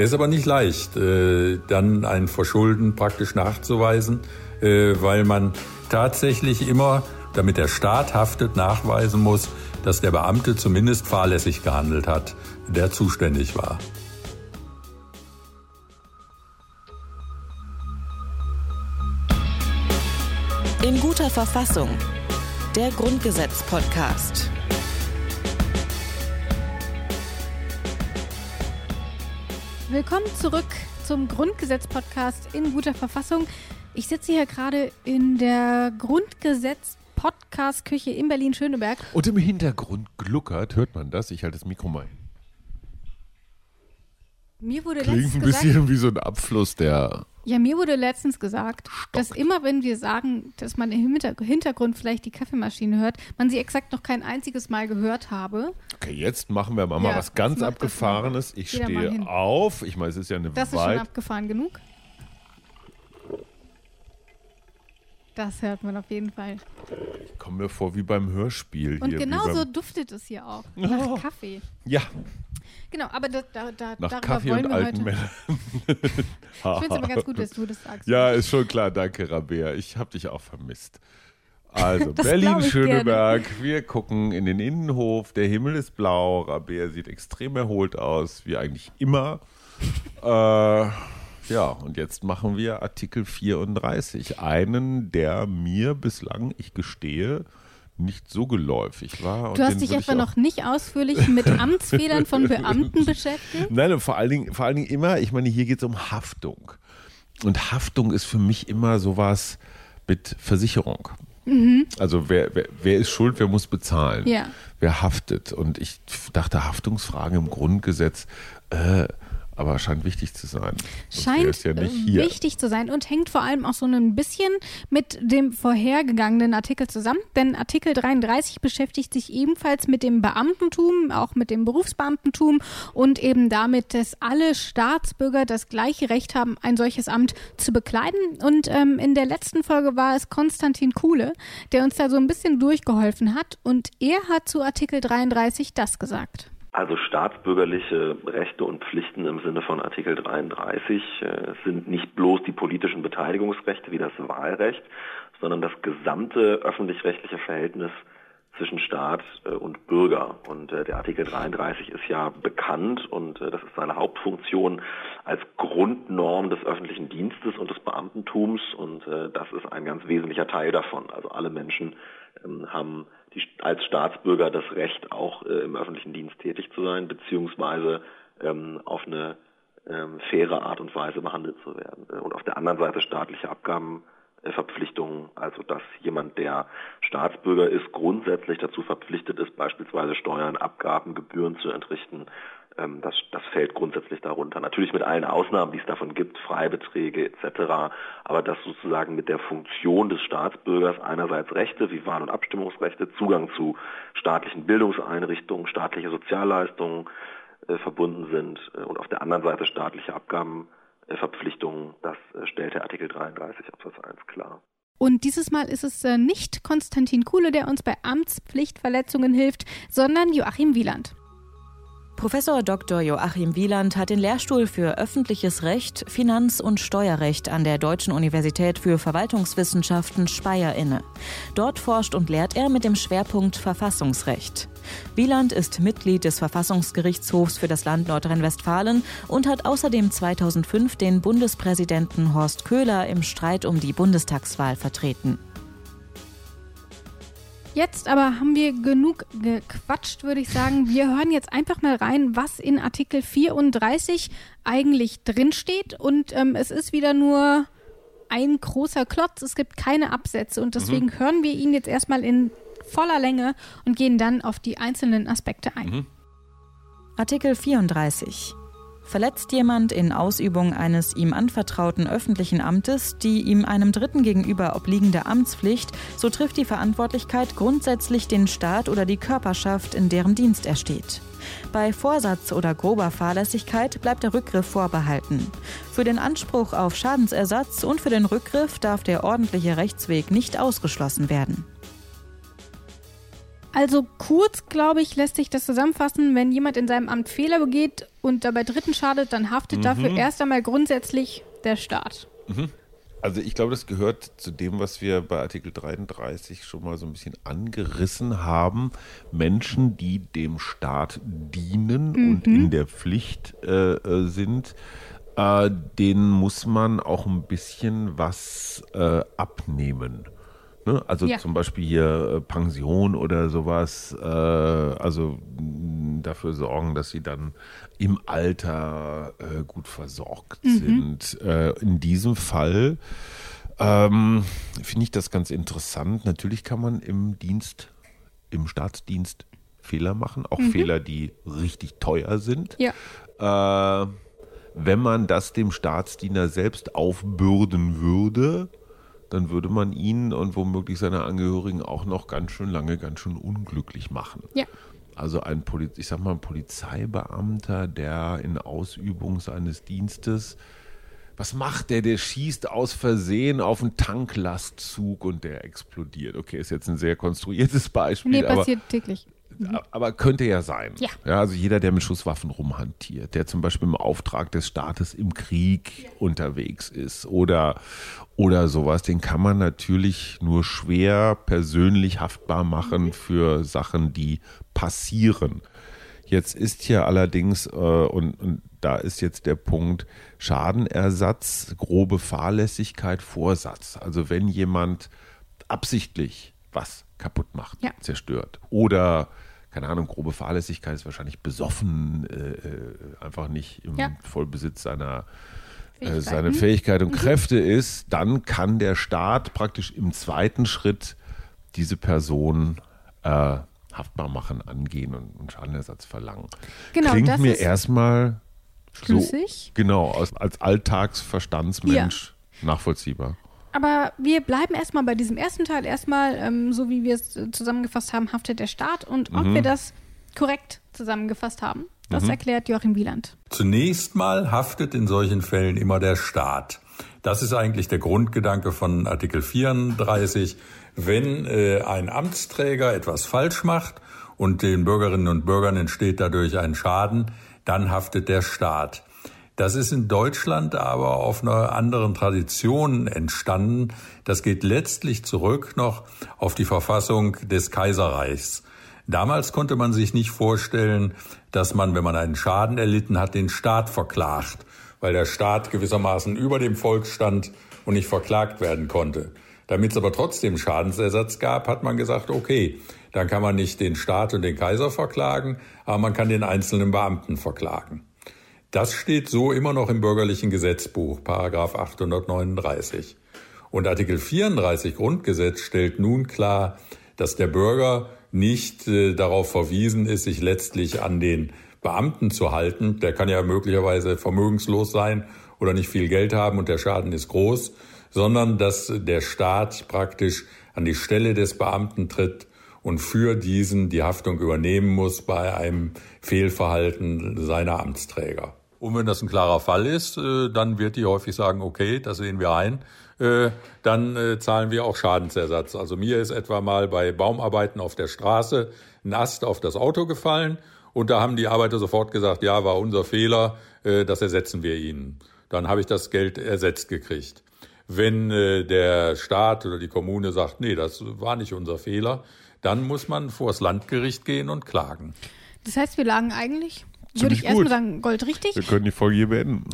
Es ist aber nicht leicht, äh, dann ein Verschulden praktisch nachzuweisen, äh, weil man tatsächlich immer, damit der Staat haftet, nachweisen muss, dass der Beamte zumindest fahrlässig gehandelt hat, der zuständig war. In guter Verfassung. Der Grundgesetz-Podcast. Willkommen zurück zum Grundgesetz-Podcast in guter Verfassung. Ich sitze hier gerade in der Grundgesetz-Podcast-Küche in Berlin-Schöneberg. Und im Hintergrund gluckert, hört man das? Ich halte das Mikro mal hin. Mir wurde Klingt ein gesagt, bisschen wie so ein Abfluss der. Ja, mir wurde letztens gesagt, dass immer wenn wir sagen, dass man im Hinter- Hintergrund vielleicht die Kaffeemaschine hört, man sie exakt noch kein einziges Mal gehört habe. Okay, jetzt machen wir mal Ja, was ganz Abgefahrenes. Ich Geh stehe auf. Ich meine, es ist ja eine Das ist schon abgefahren genug. Das hört man auf jeden Fall. Ich komme mir vor wie beim Hörspiel Und hier. genauso duftet es hier auch. Oh. Nach Kaffee. Ja, Genau, aber da, da, da, nach darüber Kaffee wollen und wir alten. Männern. Ich finde es aber ganz gut, dass du das sagst. Ja, ist schon klar. Danke, Rabea. Ich habe dich auch vermisst. Also, Berlin-Schöneberg. Wir gucken in den Innenhof. Der Himmel ist blau. Rabea sieht extrem erholt aus, wie eigentlich immer. äh, ja, und jetzt machen wir Artikel 34. Einen, der mir bislang, ich gestehe, nicht so geläufig war. Du hast dich etwa noch nicht ausführlich mit Amtsfehlern von Beamten beschäftigt? Nein, und vor allen Dingen, vor allen Dingen immer, ich meine, hier geht es um Haftung. Und Haftung ist für mich immer sowas mit Versicherung. Also wer, wer, wer ist schuld, wer muss bezahlen? Mhm. Ja. Wer haftet? Und ich dachte, Haftungsfragen im Grundgesetz, äh, aber scheint wichtig zu sein. Sonst Scheint ja nicht äh, hier. wichtig zu sein und hängt vor allem auch so ein bisschen mit dem vorhergegangenen Artikel zusammen. Denn Artikel 33 beschäftigt sich ebenfalls mit dem Beamtentum, auch mit dem Berufsbeamtentum und eben damit, dass alle Staatsbürger das gleiche Recht haben, ein solches Amt zu bekleiden. Und ähm, in der letzten Folge war es Konstantin Kuhle, der uns da so ein bisschen durchgeholfen hat. Und er hat zu Artikel 33 das gesagt. Also staatsbürgerliche Rechte und Pflichten im Sinne von Artikel 33 äh, sind nicht bloß die politischen Beteiligungsrechte wie das Wahlrecht, sondern das gesamte öffentlich-rechtliche Verhältnis zwischen Staat äh, und Bürger. Und äh, der Artikel 33 ist ja bekannt und das ist seine Hauptfunktion als Grundnorm des öffentlichen Dienstes und des Beamtentums und das ist ein ganz wesentlicher Teil davon. Also alle Menschen ähm, haben die, als Staatsbürger das Recht, auch äh, im öffentlichen Dienst tätig zu sein, beziehungsweise ähm, auf eine ähm, faire Art und Weise behandelt zu werden. Äh, Und auf der anderen Seite staatliche Abgabenverpflichtungen, also dass jemand, der Staatsbürger ist, grundsätzlich dazu verpflichtet ist, beispielsweise Steuern, Abgaben, Gebühren zu entrichten. Ähm, Das, das fällt grundsätzlich darunter. Natürlich mit allen Ausnahmen, die es davon gibt, Freibeträge etc. Aber dass sozusagen mit der Funktion des Staatsbürgers einerseits Rechte wie Wahl- und Abstimmungsrechte, Zugang zu staatlichen Bildungseinrichtungen, staatliche Sozialleistungen äh, verbunden sind äh, und auf der anderen Seite staatliche Abgabenverpflichtungen, das äh, stellt der Artikel 33 Absatz 1 klar. Und dieses Mal ist es äh, nicht Konstantin Kuhle, der uns bei Amtspflichtverletzungen hilft, sondern Joachim Wieland. Professor Dr. Joachim Wieland hat den Lehrstuhl für öffentliches Recht, Finanz- und Steuerrecht an der Deutschen Universität für Verwaltungswissenschaften Speyer inne. Dort forscht und lehrt er mit dem Schwerpunkt Verfassungsrecht. Wieland ist Mitglied des Verfassungsgerichtshofs für das Land Nordrhein-Westfalen und hat außerdem 2005 den Bundespräsidenten Horst Köhler im Streit um die Bundestagswahl vertreten. Jetzt aber haben wir genug gequatscht, würde ich sagen. Wir hören jetzt einfach mal rein, was in Artikel 34 eigentlich drinsteht. Und ähm, es ist wieder nur ein großer Klotz. Es gibt keine Absätze. Und deswegen hören wir ihn jetzt erstmal in voller Länge und gehen dann auf die einzelnen Aspekte ein. Artikel 34. Verletzt jemand in Ausübung eines ihm anvertrauten öffentlichen Amtes die ihm einem Dritten gegenüber obliegende Amtspflicht, so trifft die Verantwortlichkeit grundsätzlich den Staat oder die Körperschaft, in deren Dienst er steht. Bei Vorsatz oder grober Fahrlässigkeit bleibt der Rückgriff vorbehalten. Für den Anspruch auf Schadensersatz und für den Rückgriff darf der ordentliche Rechtsweg nicht ausgeschlossen werden. Also kurz, glaube ich, lässt sich das zusammenfassen, wenn jemand in seinem Amt Fehler begeht und dabei Dritten schadet, dann haftet mhm. dafür erst einmal grundsätzlich der Staat. Mhm. Also ich glaube, das gehört zu dem, was wir bei Artikel 33 schon mal so ein bisschen angerissen haben. Menschen, die dem Staat dienen mhm. und in der Pflicht äh, äh, sind, äh, denen muss man auch ein bisschen was äh, abnehmen. Ne? Also ja. zum Beispiel hier äh, Pension oder sowas. Äh, also dafür sorgen, dass sie dann im Alter äh, gut versorgt mhm. sind. Äh, in diesem Fall ähm, finde ich das ganz interessant. Natürlich kann man im Dienst, im Staatsdienst Fehler machen, auch mhm. Fehler, die richtig teuer sind. Ja. Äh, wenn man das dem Staatsdiener selbst aufbürden würde, dann würde man ihn und womöglich seine Angehörigen auch noch ganz schön lange, ganz schön unglücklich machen. Ja. Also ein, Poliz ich sag mal, ein Polizeibeamter, der in Ausübung seines Dienstes, was macht der? Der schießt aus Versehen auf einen Tanklastzug und der explodiert. Okay, ist jetzt ein sehr konstruiertes Beispiel. Nee, passiert aber, täglich. Mhm. Aber könnte ja sein. Ja. ja. Also jeder, der mit Schusswaffen rumhantiert, der zum Beispiel im Auftrag des Staates im Krieg ja. unterwegs ist oder, oder sowas, den kann man natürlich nur schwer persönlich haftbar machen mhm. für Sachen, die passieren. Jetzt ist hier allerdings, äh, und, und da ist jetzt der Punkt, Schadenersatz, grobe Fahrlässigkeit, Vorsatz. Also wenn jemand absichtlich was kaputt macht, ja. zerstört oder keine Ahnung, grobe Fahrlässigkeit ist wahrscheinlich besoffen, äh, äh einfach nicht im ja. Vollbesitz seiner äh, seine Fähigkeit und mhm. Kräfte ist, dann kann der Staat praktisch im zweiten Schritt diese Person äh, haftbar machen, angehen und, und Schadenersatz verlangen. Genau, Klingt mir erstmal schlüssig. So, genau, als, als Alltagsverstandsmensch ja. nachvollziehbar. Aber wir bleiben erstmal bei diesem ersten Teil. Erstmal, ähm, so wie wir es zusammengefasst haben, haftet der Staat. Und ob mhm. wir das korrekt zusammengefasst haben, das mhm. erklärt Joachim Wieland. Zunächst mal haftet in solchen Fällen immer der Staat. Das ist eigentlich der Grundgedanke von Artikel 34. Wenn äh, ein Amtsträger etwas falsch macht und den Bürgerinnen und Bürgern entsteht dadurch ein Schaden, dann haftet der Staat. Das ist in Deutschland aber auf einer anderen Tradition entstanden. Das geht letztlich zurück noch auf die Verfassung des Kaiserreichs. Damals konnte man sich nicht vorstellen, dass man, wenn man einen Schaden erlitten hat, den Staat verklagt, weil der Staat gewissermaßen über dem Volk stand und nicht verklagt werden konnte. Damit es aber trotzdem Schadensersatz gab, hat man gesagt, okay, dann kann man nicht den Staat und den Kaiser verklagen, aber man kann den einzelnen Beamten verklagen. Das steht so immer noch im bürgerlichen Gesetzbuch, Paragraph 839. Und Artikel 34 Grundgesetz stellt nun klar, dass der Bürger nicht äh, darauf verwiesen ist, sich letztlich an den Beamten zu halten. Der kann ja möglicherweise vermögenslos sein oder nicht viel Geld haben und der Schaden ist groß, sondern dass der Staat praktisch an die Stelle des Beamten tritt und für diesen die Haftung übernehmen muss bei einem Fehlverhalten seiner Amtsträger. Und wenn das ein klarer Fall ist, äh, dann wird die häufig sagen, okay, das sehen wir ein, äh, dann äh, zahlen wir auch Schadensersatz. Also mir ist etwa mal bei Baumarbeiten auf der Straße ein Ast auf das Auto gefallen und da haben die Arbeiter sofort gesagt, ja, war unser Fehler, das ersetzen wir ihnen. Dann habe ich das Geld ersetzt gekriegt. Wenn der Staat oder die Kommune sagt, nee, das war nicht unser Fehler, dann muss man vors Landgericht gehen und klagen. Das heißt, wir lagen eigentlich würde ich erstmal sagen, Gold richtig. Wir können die Folge hier beenden.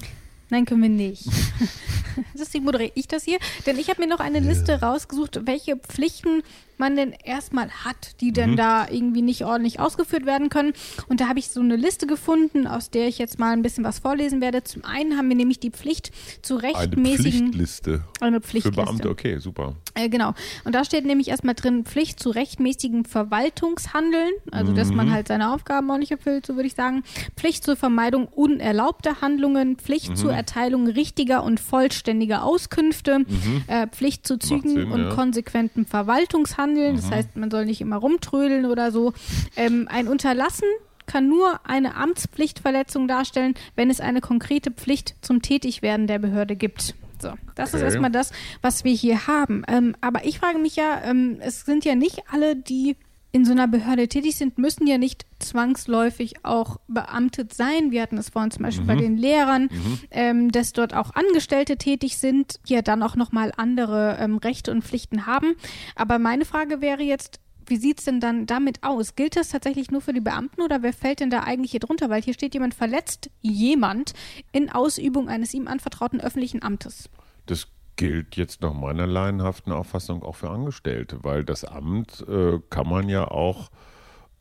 Nein, können wir nicht. Deswegen moderiere ich das hier. Denn ich habe mir noch eine Liste rausgesucht, welche Pflichten man denn erstmal hat, die denn mhm. da irgendwie nicht ordentlich ausgeführt werden können. Und da habe ich so eine Liste gefunden, aus der ich jetzt mal ein bisschen was vorlesen werde. Zum einen haben wir nämlich die Pflicht zu rechtmäßigen. Eine Pflichtliste. Eine Pflichtliste. Für Beamte, okay, super. Äh, genau. Und da steht nämlich erstmal drin Pflicht zu rechtmäßigen Verwaltungshandeln, also mhm. dass man mhm. halt seine Aufgaben ordentlich erfüllt, so würde ich sagen. Pflicht zur Vermeidung unerlaubter Handlungen, Pflicht mhm. zur Erteilung richtiger und vollständiger Auskünfte, mhm. äh, Pflicht zu Zügen Sinn, und ja. konsequenten Verwaltungshandeln handeln. Mhm. Das heißt, man soll nicht immer rumtrödeln oder so. Ähm, ein Unterlassen kann nur eine Amtspflichtverletzung darstellen, wenn es eine konkrete Pflicht zum Tätigwerden der Behörde gibt. So, das okay. ist erstmal das, was wir hier haben. Ähm, aber ich frage mich ja, ähm, es sind ja nicht alle, die in so einer Behörde tätig sind, müssen ja nicht zwangsläufig auch beamtet sein. Wir hatten es vorhin zum Beispiel mhm. bei den Lehrern, mhm. ähm, dass dort auch Angestellte tätig sind, die ja dann auch nochmal andere ähm, Rechte und Pflichten haben. Aber meine Frage wäre jetzt, wie sieht es denn dann damit aus? Gilt das tatsächlich nur für die Beamten oder wer fällt denn da eigentlich hier drunter? Weil hier steht jemand verletzt jemand in Ausübung eines ihm anvertrauten öffentlichen Amtes. Das gilt jetzt nach meiner laienhaften Auffassung auch für Angestellte, weil das Amt äh, kann man ja auch,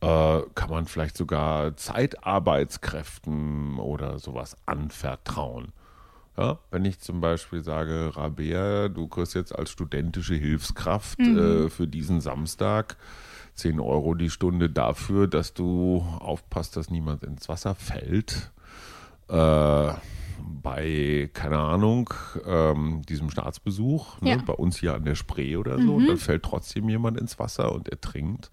äh, kann man vielleicht sogar Zeitarbeitskräften oder sowas anvertrauen. Ja, wenn ich zum Beispiel sage, Rabea, du kriegst jetzt als studentische Hilfskraft mhm. äh, für diesen Samstag 10 Euro die Stunde dafür, dass du aufpasst, dass niemand ins Wasser fällt. Äh, bei, keine Ahnung, ähm, diesem Staatsbesuch, ne, ja. bei uns hier an der Spree oder so, mhm. und dann fällt trotzdem jemand ins Wasser und ertrinkt.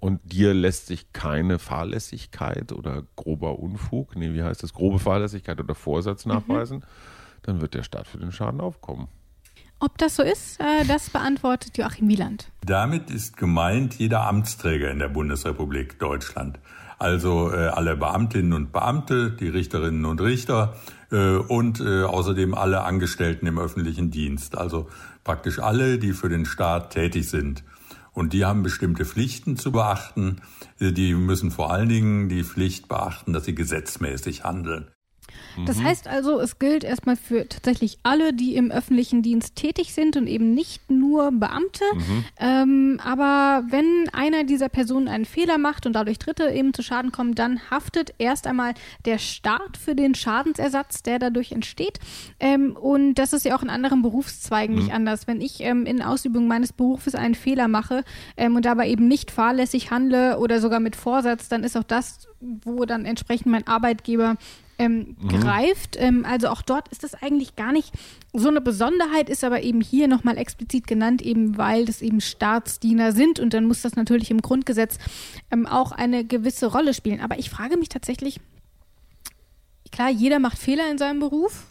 Und dir lässt sich keine Fahrlässigkeit oder grober Unfug, nee, wie heißt das, grobe Fahrlässigkeit oder Vorsatz mhm. nachweisen, mhm. dann wird der Staat für den Schaden aufkommen. Ob das so ist, äh, das beantwortet Joachim Wieland. Damit ist gemeint jeder Amtsträger in der Bundesrepublik Deutschland also äh, alle Beamtinnen und Beamte, die Richterinnen und Richter äh, und äh, außerdem alle Angestellten im öffentlichen Dienst, also praktisch alle, die für den Staat tätig sind. Und die haben bestimmte Pflichten zu beachten. Äh, die müssen vor allen Dingen die Pflicht beachten, dass sie gesetzmäßig handeln. Das mhm. heißt also, es gilt erstmal für tatsächlich alle, die im öffentlichen Dienst tätig sind und eben nicht nur Beamte. Mhm. Ähm, aber wenn einer dieser Personen einen Fehler macht und dadurch Dritte eben zu Schaden kommen, dann haftet erst einmal der Staat für den Schadensersatz, der dadurch entsteht. Ähm, und das ist ja auch in anderen Berufszweigen mhm. nicht anders. Wenn ich ähm, in Ausübung meines Berufes einen Fehler mache ähm, und dabei eben nicht fahrlässig handle oder sogar mit Vorsatz, dann ist auch das, wo dann entsprechend mein Arbeitgeber ähm, mhm. greift. Ähm, also auch dort ist das eigentlich gar nicht so eine Besonderheit, ist aber eben hier nochmal explizit genannt, eben weil das eben Staatsdiener sind und dann muss das natürlich im Grundgesetz ähm, auch eine gewisse Rolle spielen. Aber ich frage mich tatsächlich, klar, jeder macht Fehler in seinem Beruf.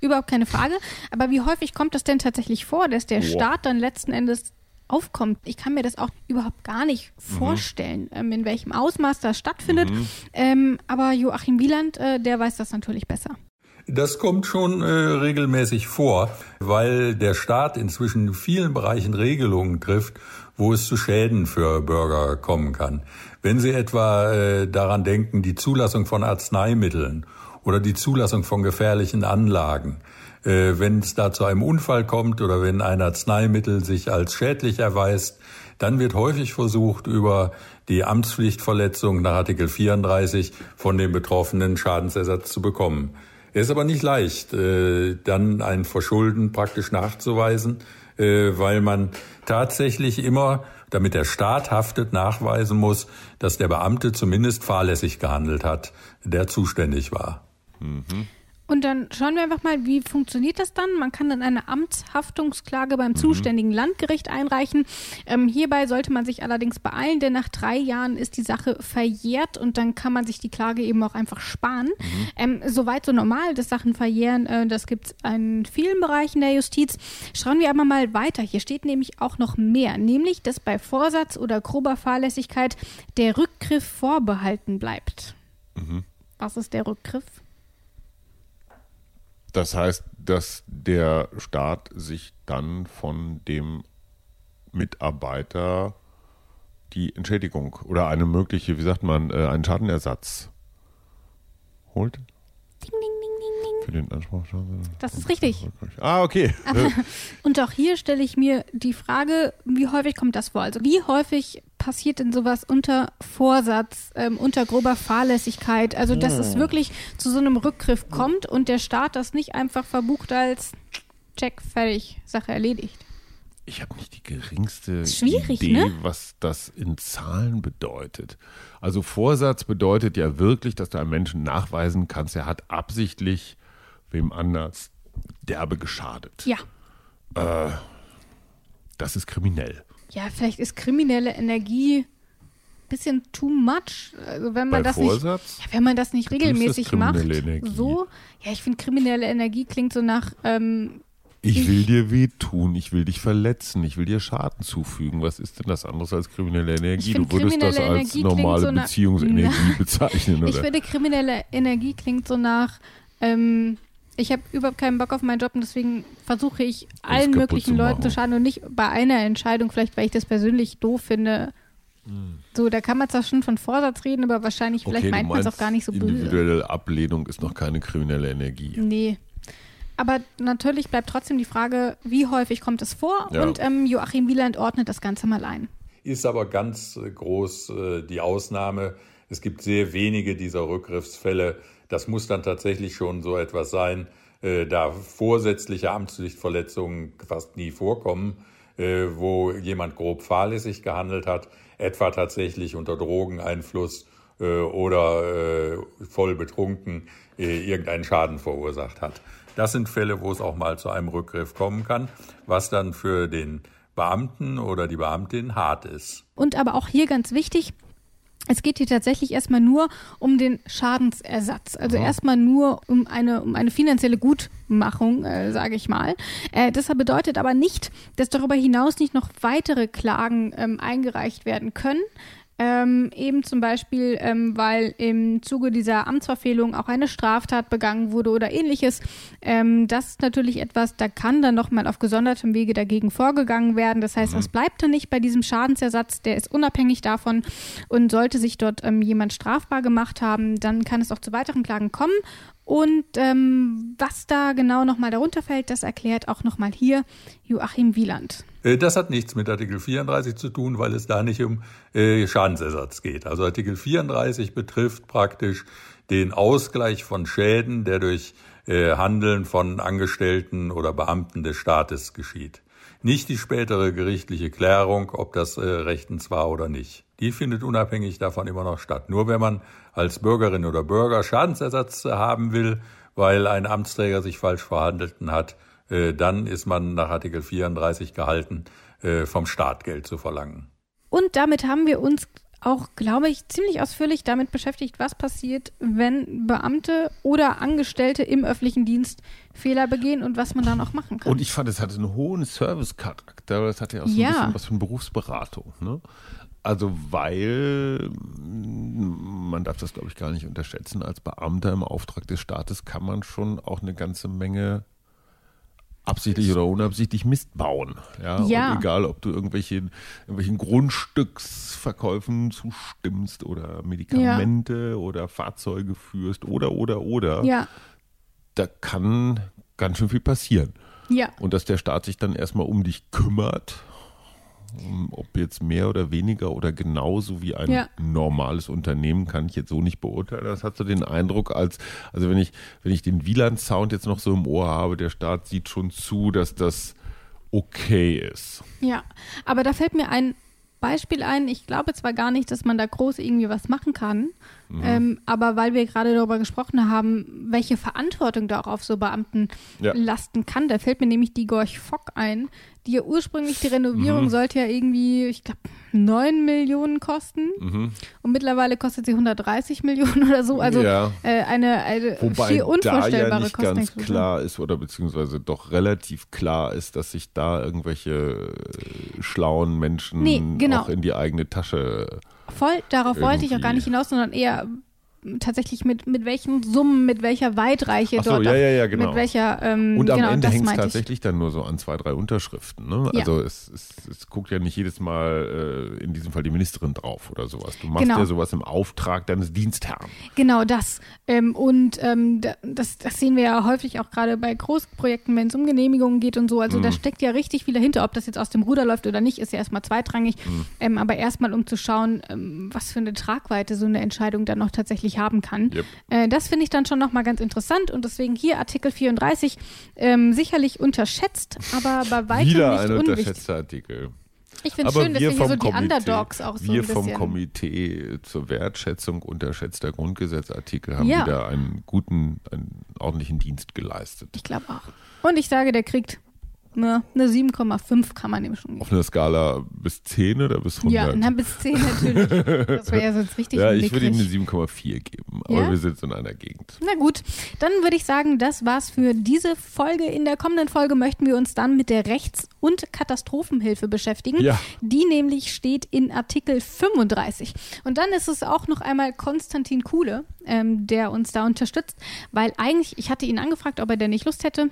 Überhaupt keine Frage. Aber wie häufig kommt das denn tatsächlich vor, dass der Staat dann letzten Endes aufkommt. Ich kann mir das auch überhaupt gar nicht mhm. vorstellen, ähm, in welchem Ausmaß das stattfindet. Mhm. Ähm, aber Joachim Wieland, äh, der weiß das natürlich besser. Das kommt schon äh, regelmäßig vor, weil der Staat inzwischen in vielen Bereichen Regelungen trifft, wo es zu Schäden für Bürger kommen kann. Wenn Sie etwa äh, daran denken, die Zulassung von Arzneimitteln oder die Zulassung von gefährlichen Anlagen, äh, wenn es da zu einem Unfall kommt oder wenn ein Arzneimittel sich als schädlich erweist, dann wird häufig versucht, über die Amtspflichtverletzung nach Artikel 34 von dem Betroffenen Schadensersatz zu bekommen. Es ist aber nicht leicht, äh, dann ein Verschulden praktisch nachzuweisen, äh, weil man tatsächlich immer, damit der Staat haftet, nachweisen muss, dass der Beamte zumindest fahrlässig gehandelt hat, der zuständig war. Mhm. Und dann schauen wir einfach mal, wie funktioniert das dann? Man kann dann eine Amtshaftungsklage beim mhm. zuständigen Landgericht einreichen. Ähm, hierbei sollte man sich allerdings beeilen, denn nach drei Jahren ist die Sache verjährt und dann kann man sich die Klage eben auch einfach sparen. Mhm. Ähm, Soweit so normal, dass Sachen verjähren, äh, das gibt es in vielen Bereichen der Justiz. Schauen wir aber mal weiter. Hier steht nämlich auch noch mehr, nämlich, dass bei Vorsatz oder grober Fahrlässigkeit der Rückgriff vorbehalten bleibt. Mhm. Was ist der Rückgriff? Das heißt, dass der Staat sich dann von dem Mitarbeiter die Entschädigung oder eine mögliche, wie sagt man, äh, einen Schadenersatz holt? Ding, ding, ding, ding, ding. Für den Anspruch. Das ist richtig. Ah, okay. Und auch hier stelle ich mir die Frage, wie häufig kommt das vor? Also wie häufig passiert denn sowas unter Vorsatz, ähm, unter grober Fahrlässigkeit? Also, dass es hm. wirklich zu so einem Rückgriff kommt und der Staat das nicht einfach verbucht als Check, fertig, Sache erledigt. Ich habe nicht die geringste Idee, ne? was das in Zahlen bedeutet. Also Vorsatz bedeutet ja wirklich, dass du einem Menschen nachweisen kannst, er hat absichtlich wem anders derbe geschadet. Ja. Äh, das ist kriminell ja, vielleicht ist kriminelle Energie ein bisschen too much. Also wenn man Bei das Vorsatz? nicht, ja, wenn man das nicht regelmäßig macht, Energie. so. Ja, ich finde kriminelle Energie klingt so nach ähm, Ich will dir wehtun, ich will dich verletzen, ich will dir Schaden zufügen. Was ist denn das anderes als kriminelle Energie? Du würdest das als Energie normale so Beziehungsenergie bezeichnen, Ich oder? finde, kriminelle Energie klingt so nach, ähm, ich habe überhaupt keinen Bock auf meinen Job und deswegen versuche ich allen möglichen zu Leuten machen. zu schaden und nicht bei einer Entscheidung, vielleicht weil ich das persönlich doof finde. Hm. So, da kann man zwar schon von Vorsatz reden, aber wahrscheinlich, vielleicht du meint man es auch gar nicht so böse. Individuelle Ablehnung ist noch keine kriminelle Energie. Nee. Aber natürlich bleibt trotzdem die Frage, wie häufig kommt es vor? Ja. Und ähm, Joachim Wieland ordnet das Ganze mal ein. Ist aber ganz äh, groß äh, die Ausnahme. Es gibt sehr wenige dieser Rückgriffsfälle. Das muss dann tatsächlich schon so etwas sein, äh, da vorsätzliche Amtspflichtverletzungen fast nie vorkommen, äh, wo jemand grob fahrlässig gehandelt hat, etwa tatsächlich unter Drogeneinfluss äh, oder äh, voll betrunken äh, irgendeinen Schaden verursacht hat. Das sind Fälle, wo es auch mal zu einem Rückgriff kommen kann, was dann für den Beamten oder die Beamtin hart ist. Und aber auch hier ganz wichtig, es geht hier tatsächlich erstmal nur um den Schadensersatz. Also erstmal nur um eine, um eine finanzielle Gutmachung, äh, sage ich mal. Äh, das bedeutet aber nicht, dass darüber hinaus nicht noch weitere Klagen ähm, eingereicht werden können. Ähm, eben zum Beispiel, ähm, weil im Zuge dieser Amtsverfehlung auch eine Straftat begangen wurde oder ähnliches. Ähm, das ist natürlich etwas, da kann dann nochmal auf gesondertem Wege dagegen vorgegangen werden. Das heißt, das bleibt dann nicht bei diesem Schadensersatz, der ist unabhängig davon. Und sollte sich dort ähm, jemand strafbar gemacht haben, dann kann es auch zu weiteren Klagen kommen. Und ähm, was da genau nochmal darunter fällt, das erklärt auch nochmal hier Joachim Wieland. Äh, Das hat nichts mit Artikel 34 zu tun, weil es da nicht um äh, Schadensersatz geht. Also Artikel 34 betrifft praktisch den Ausgleich von Schäden, der durch äh, Handeln von Angestellten oder Beamten des Staates geschieht. Nicht die spätere gerichtliche Klärung, ob das äh, rechtens war oder nicht. Die findet unabhängig davon immer noch statt. Nur wenn man als Bürgerin oder Bürger Schadensersatz haben will, weil ein Amtsträger sich falsch verhandelten hat, äh, dann ist man nach Artikel 34 gehalten, äh, vom Staat Geld zu verlangen. Und damit haben wir uns auch, glaube ich, ziemlich ausführlich damit beschäftigt, was passiert, wenn Beamte oder Angestellte im öffentlichen Dienst Fehler begehen und was man da noch machen kann. Und ich fand, es hatte einen hohen Service-Charakter. Das hatte ja auch so ein Ja. bisschen was von Berufsberatung. Ne? Also, weil man darf das, glaube ich, gar nicht unterschätzen. Als Beamter im Auftrag des Staates kann man schon auch eine ganze Menge absichtlich oder unabsichtlich Mist bauen. Ja, Ja. Und egal, ob du irgendwelchen, irgendwelchen Grundstücksverkäufen zustimmst oder Medikamente oder Fahrzeuge führst oder, oder, oder. ja, Da kann ganz schön viel passieren. ja, Und dass der Staat sich dann erstmal um dich kümmert, ob jetzt mehr oder weniger oder genauso wie ein Ja. normales Unternehmen, kann ich jetzt so nicht beurteilen. Das hat so den Eindruck, als, also wenn ich, wenn ich den Wieland-Sound jetzt noch so im Ohr habe, der Staat sieht schon zu, dass das okay ist. ja. Aber da fällt mir ein Beispiel ein. Ich glaube zwar gar nicht, dass man da groß irgendwie was machen kann, Mhm. ähm, aber weil wir gerade darüber gesprochen haben, welche Verantwortung da auch auf so Beamten Ja. lasten kann, da fällt mir nämlich die Gorch Fock ein, die ja ursprünglich die Renovierung Mhm. sollte ja irgendwie, ich glaube, 9 Millionen kosten und mittlerweile kostet sie 130 Millionen oder so. Also Ja. äh, eine, eine Wobei da unvorstellbare ja nicht ganz Kostenexplosion. klar ist oder beziehungsweise doch relativ klar ist, dass sich da irgendwelche äh, schlauen Menschen Nee, genau. auch in die eigene Tasche Voll, darauf wollte ich auch gar nicht hinaus, sondern eher tatsächlich mit, mit welchen Summen, mit welcher Weitreiche Ach so, dort, ja, ja, ja, genau. mit welcher, ähm, Und am genau, Ende hängt es meinte ich. tatsächlich dann nur so an zwei, drei Unterschriften. Ne? Ja. Also es, es, es guckt ja nicht jedes Mal äh, in diesem Fall die Ministerin drauf oder sowas. Du machst Genau. ja sowas im Auftrag deines Dienstherrn. Genau das. Ähm, und ähm, da- das, das sehen wir ja häufig auch gerade bei Großprojekten, wenn es um Genehmigungen geht und so. Also Mhm. da steckt ja richtig viel dahinter. Ob das jetzt aus dem Ruder läuft oder nicht, ist ja erstmal zweitrangig. Mhm. Ähm, aber erstmal, um zu schauen, ähm, was für eine Tragweite so eine Entscheidung dann noch tatsächlich haben kann. Yep. Äh, das finde ich dann schon nochmal ganz interessant und deswegen hier Artikel 34 ähm, sicherlich unterschätzt, aber bei weitem Wieder nicht ein unterschätzter Artikel. Ich finde es schön, dass wir hier so die Komitee, Underdogs auch so wir vom. Komitee zur Wertschätzung unterschätzter Grundgesetzartikel haben Ja. wieder einen guten, einen ordentlichen Dienst geleistet. Ich glaube auch. Und ich sage, der kriegt Na, eine 7,5 kann man dem schon geben. Auf einer Skala bis 10 oder bis 100? Ja, na, bis 10 natürlich. Das wäre ja sonst richtig Ja, ich würde ihm eine 7,4 geben, aber Ja? wir sind so in einer Gegend. Na gut, dann würde ich sagen, das war's für diese Folge. In der kommenden Folge möchten wir uns dann mit der Rechts- und Katastrophenhilfe beschäftigen. Ja. Die nämlich steht in Artikel 35. Und dann ist es auch noch einmal Konstantin Kuhle, ähm, der uns da unterstützt, weil eigentlich, ich hatte ihn angefragt, ob er denn nicht Lust hätte.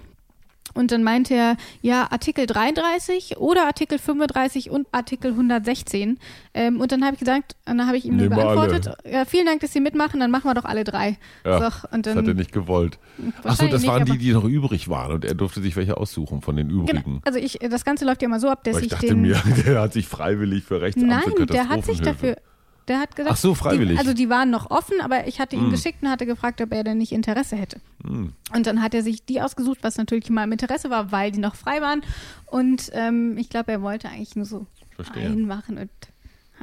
Und dann meinte er, ja, Artikel 33 oder Artikel 35 und Artikel 116. Ähm, und dann habe ich gesagt, und dann habe ich ihm nur Nehmen wir geantwortet, ja, vielen Dank, dass Sie mitmachen, dann machen wir doch alle drei. Ja, so, und das dann, hat er nicht gewollt. Achso, das waren nicht, die, aber- die noch übrig waren und er durfte sich welche aussuchen von den übrigen. Genau. Also ich, das Ganze läuft ja immer so ab, dass ich ich dachte den. mir, der hat sich freiwillig für Rechtsamt Nein, der hat sich dafür. Der hat gesagt, Ach so, freiwillig. Die, also die waren noch offen, aber ich hatte ihn Hm. geschickt und hatte gefragt, ob er denn nicht Interesse hätte. Und dann hat er sich die ausgesucht, was natürlich mal im Interesse war, weil die noch frei waren. Und ähm, ich glaube, er wollte eigentlich nur so Verstehe. einen machen und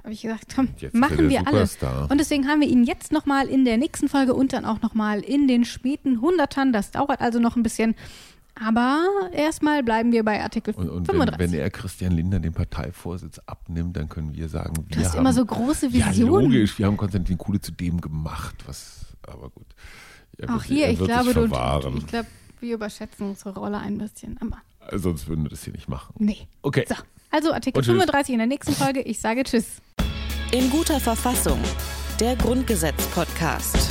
habe ich gesagt, komm, Jetzt machen wir alles. Superstar. Und deswegen haben wir ihn jetzt nochmal in der nächsten Folge und dann auch nochmal in den späten Hundertern. Das dauert also noch ein bisschen. Aber erstmal bleiben wir bei Artikel Und, und wenn, 35. wenn er Christian Lindner den Parteivorsitz abnimmt, dann können wir sagen, wir Du hast haben, immer so große Ja, Visionen. logisch, wir haben Konstantin Kuhle zu dem gemacht, was, aber gut. Er Auch wird- hier, er ich wird glaube, sich du, verwahren. ich glaube, wir überschätzen unsere Rolle ein bisschen. Aber Sonst würden wir das hier nicht machen. nee. Okay. So, also Artikel Und tschüss. 35 in der nächsten Folge. Ich sage Tschüss. In guter Verfassung. Der Grundgesetz-Podcast.